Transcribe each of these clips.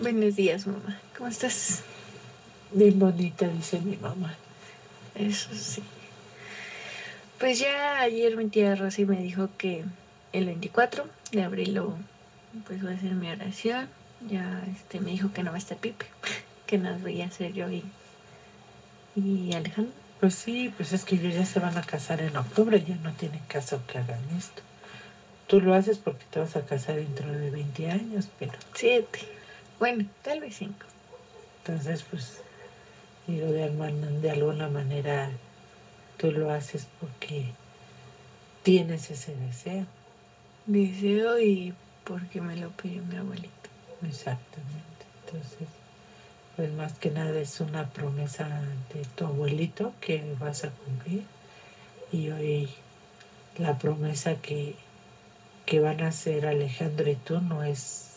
Buenos días, mamá. ¿Cómo estás? Bien bonita, dice mi mamá. Eso sí. Pues ya ayer mi tía Rosy me dijo que el 24 de abril lo, pues voy a hacer mi oración. Ya este, me dijo que no va a estar Pipe, que nos voy a hacer yo y, y Alejandro. Pues sí, pues es que ellos ya se van a casar en octubre, ya no tienen caso que hagan esto. Tú lo haces porque te vas a casar dentro de 20 años, pero... Siete. Bueno, tal vez cinco. Entonces, pues, digo, de, de alguna manera tú lo haces porque tienes ese deseo. Deseo y porque me lo pidió mi abuelito. Exactamente. Entonces, pues más que nada es una promesa de tu abuelito que vas a cumplir. Y hoy la promesa que, que van a hacer Alejandro y tú no es,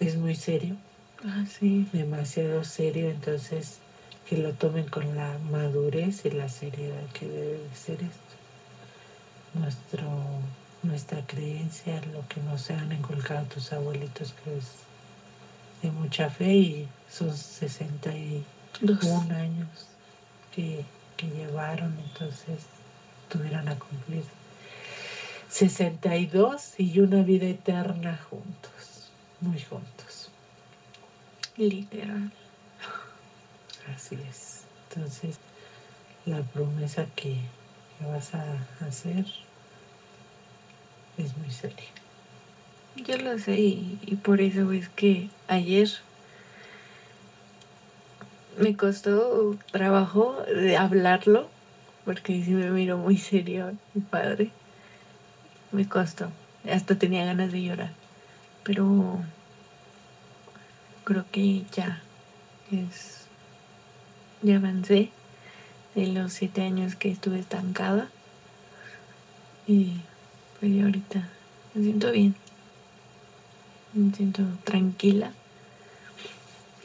es muy serio, Ah, sí. demasiado serio, entonces que lo tomen con la madurez y la seriedad que debe de ser esto. Nuestro, nuestra creencia, lo que nos han inculcado tus abuelitos, que es de mucha fe y son 61 Dos. años que, que llevaron, entonces tuvieron a cumplir 62 y una vida eterna juntos, muy juntos. Literal. Así es. Entonces, la promesa que, que vas a hacer es muy seria. Yo lo sé y, y por eso es que ayer me costó trabajo de hablarlo, porque sí me miró muy serio mi padre. Me costó, hasta tenía ganas de llorar, pero creo que ya es, ya avancé de los siete años que estuve estancada. Y pues ya ahorita me siento bien. Me siento tranquila.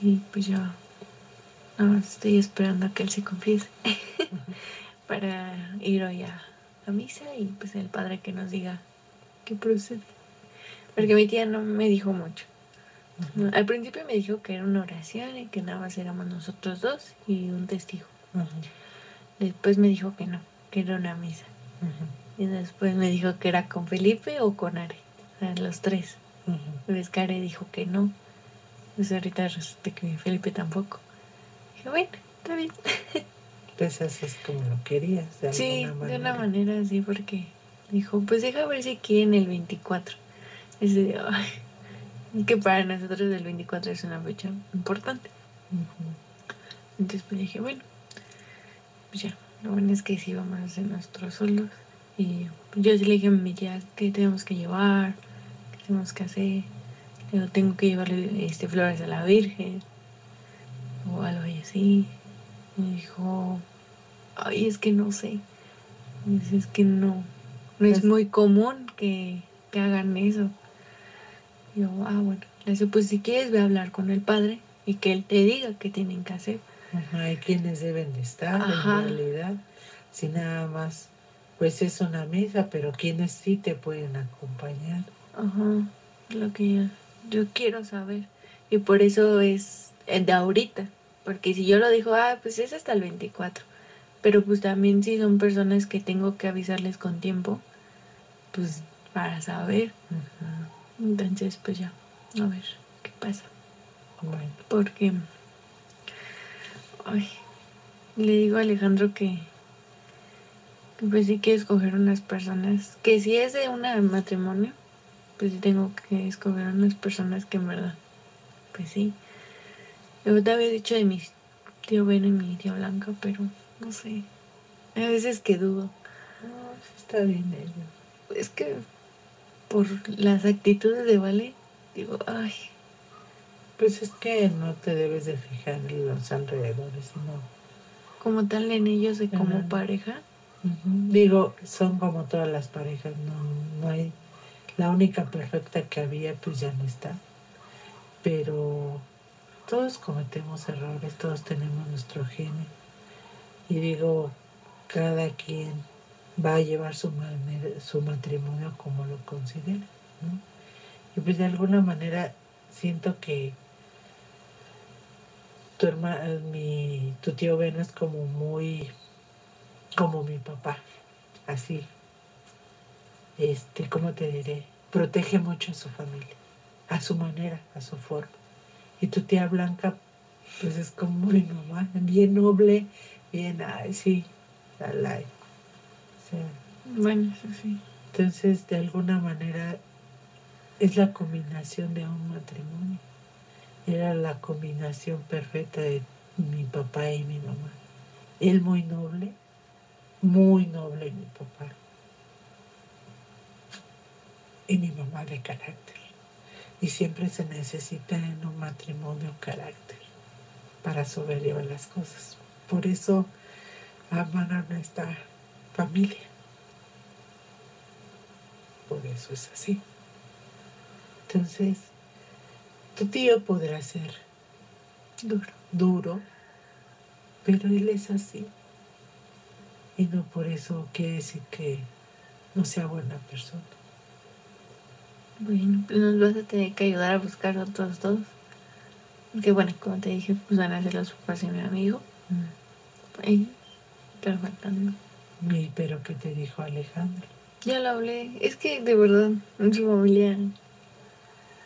Y pues ya más estoy esperando a que él se confiese para ir hoy a la misa y pues el padre que nos diga qué procede. Porque mi tía no me dijo mucho Al principio me dijo que era una oración y que nada más éramos nosotros dos y un testigo después me dijo que no que era una misa y después me dijo que era con Felipe o con Are o sea, los tres ujú. Pues Care dijo que no. Pues ahorita resulta que Felipe tampoco. Dije, bueno, está bien. Pues haces como lo querías, de Sí, alguna de una manera. manera así, porque dijo, pues deja ver si quieren el 24. Ese día, ay, que para nosotros el 24 es una fecha importante. Entonces pues dije, bueno, pues ya, lo bueno es que sí vamos a hacer nuestros solos. Y pues, yo sí le dije a mi tía qué tenemos que llevar, qué tenemos que hacer. Digo, tengo que llevarle este, flores a la Virgen o algo así. Me dijo, ay, es que no sé. Dice, es que no, no es Es- muy común que, que hagan eso. Y yo, ah, bueno. Le dice, pues si quieres, ve a hablar con el padre y que él te diga qué tienen que hacer. Ajá, hay quienes deben de estar Ajá. en realidad, si nada más, pues es una misa, pero quienes sí te pueden acompañar. Ajá, lo que yo, yo quiero saber. Y por eso es de ahorita. Porque si yo lo digo, ah, pues es hasta el 24. Pero pues también si son personas que tengo que avisarles con tiempo, pues para saber. Ujú. Entonces, pues ya, a ver qué pasa. Bueno, Porque, ay, le digo a Alejandro que, que pues sí que escoger unas personas, que si es de un matrimonio, pues sí tengo que escoger unas personas que en verdad, pues sí. Yo te había dicho de mi tío Ben y mi tía Blanca, pero no sé. A veces que dudo. no, sí está bien ello. Es que por las actitudes de Vale, digo, ay, Pues es que no te debes de fijar en los alrededores, sino como tal en ellos de como pareja. Digo, son como todas las parejas, no, no hay. La única perfecta que había, pues ya no está. Pero todos cometemos errores, todos tenemos nuestro genio. Y digo, cada quien va a llevar su, su matrimonio como lo considera, ¿no? Y pues de alguna manera siento que tu hermano, mi, tu tío Ben es como muy, como mi papá, así, este, ¿cómo te diré? Protege mucho a su familia, a su manera, a su forma. Y tu tía Blanca, pues es como mi mamá, bien noble, bien, ay, sí, la, la, Bueno, eso sí. entonces, de alguna manera, es la combinación de un matrimonio. Era la combinación perfecta de mi papá y mi mamá. Él muy noble, muy noble mi papá. Y mi mamá de carácter. Y siempre se necesita en un matrimonio carácter para sobrellevar las cosas. Por eso aman a nuestra familia. Por eso es así. Entonces, tu tío podrá ser Duro. duro, pero él es así. Y no por eso quiere decir que no sea buena persona. Bueno, pues nos vas a tener que ayudar a buscar otros dos. Porque bueno, como te dije, pues van a ser los papás de mi amigo. Y pero faltan. Y, pero ¿qué te dijo Alejandro? Ya lo hablé. Es que de verdad, en su familia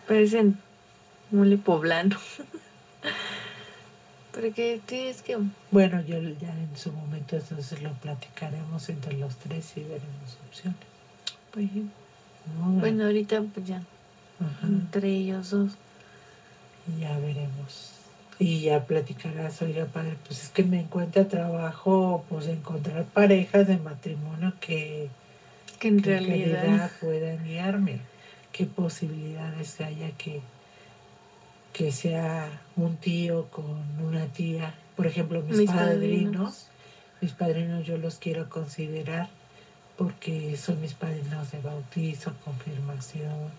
parecen mole poblano. Porque tienes que. Bueno, yo ya en su momento entonces lo platicaremos entre los tres y veremos opciones. Pues, ¿no? bueno, ahorita pues ya, Ajá. entre ellos dos. Ya veremos. Y ya platicarás, oiga, padre, pues es que me encuentra trabajo, pues encontrar parejas de matrimonio que, Que en que realidad. realidad puedan guiarme. ¿Qué posibilidades haya que, que sea un tío con una tía? Por ejemplo, mis, Mis padrinos, padrinos. mis padrinos yo los quiero considerar porque son mis padrinos de bautizo, confirmación.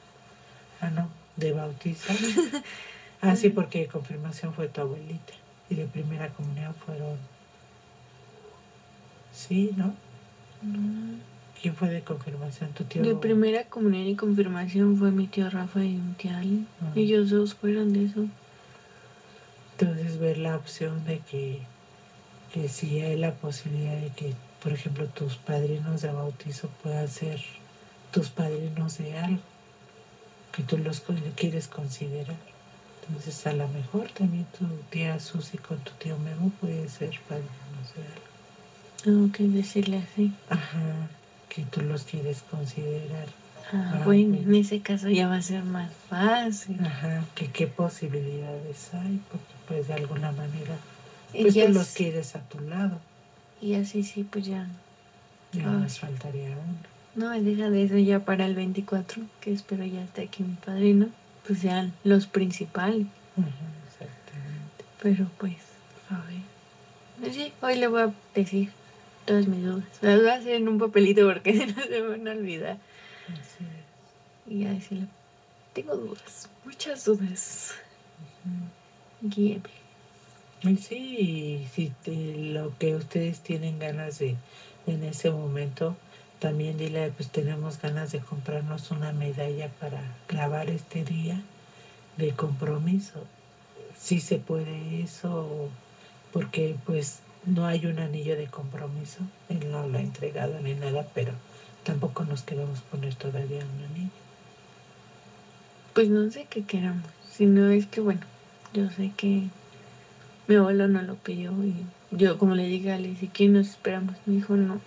Ah, no, de bautizo. ah, sí, porque confirmación fue tu abuelita y de primera comunión fueron... Sí, ¿no? ¿Quién fue de confirmación? Tu tío. De primera comunión y confirmación fue mi tío Rafa y mi tía. Ah. Ellos dos fueron de eso. Entonces ver la opción de que, que si hay la posibilidad de que, por ejemplo, tus padrinos de bautizo puedan ser tus padrinos de algo que tú los quieres considerar. Entonces a lo mejor también tu tía Susi con tu tío Memo puede ser padrinos de algo. Tengo que decirle así. Ajá, que tú los quieres considerar. Ah, Ah, bueno, en ese caso ya va a ser más fácil. Ajá, que qué posibilidades hay, porque pues de alguna manera pues tú los quieres a tu lado. Y así sí, pues ya. Ya Ay. nos faltaría uno. No, deja de eso ya para el 24, que espero ya esté aquí mi padrino. Pues sean los principales. Exactamente. Pero pues, a ver. Pues sí, hoy le voy a decir todas mis dudas. Las voy a hacer en un papelito porque si no se van a olvidar. Así es. Y ya decirle, tengo dudas, muchas dudas. Guíeme. Y sí, si te- lo que ustedes tienen ganas de en ese momento, también dile, pues tenemos ganas de comprarnos una medalla para grabar este día de compromiso. Si se puede eso, porque pues no hay un anillo de compromiso, él no lo ha entregado ni nada, pero tampoco nos queremos poner todavía un anillo. Pues no sé qué queramos. Si no es que, bueno, yo sé que mi abuelo no lo pidió y yo, como le dije a si quién nos esperamos, me dijo no.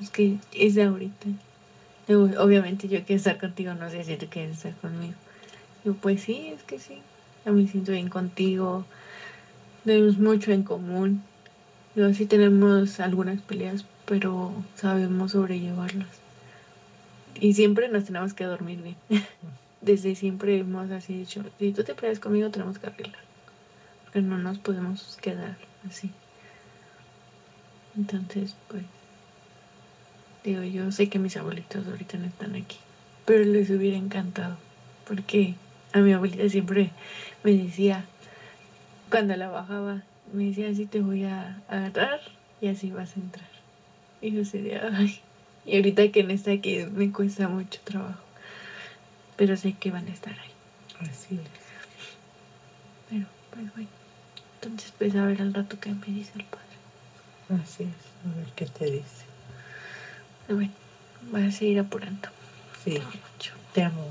Es que es de ahorita. Obviamente yo quiero estar contigo, no sé si tú quieres estar conmigo. Yo, pues sí, es que sí. Yo me siento bien contigo. Tenemos mucho en común. Yo sí tenemos algunas peleas, pero sabemos sobrellevarlas. Y siempre nos tenemos que dormir bien. Desde siempre hemos así dicho, si tú te peleas conmigo tenemos que arreglar. Porque no nos podemos quedar así. Entonces, pues, digo, yo sé que mis abuelitos ahorita no están aquí, pero les hubiera encantado, porque a mi abuelita siempre me decía, cuando la bajaba, me decía, así te voy a agarrar y así vas a entrar. Y yo sería, ay, y ahorita que no está aquí me cuesta mucho trabajo, pero sé que van a estar ahí. Así es. Pero, pues bueno, Entonces, pues a ver al rato qué me dice el padre. Así es, a ver qué te dice. Bueno, voy a seguir apurando. Sí, Mucho. te amo.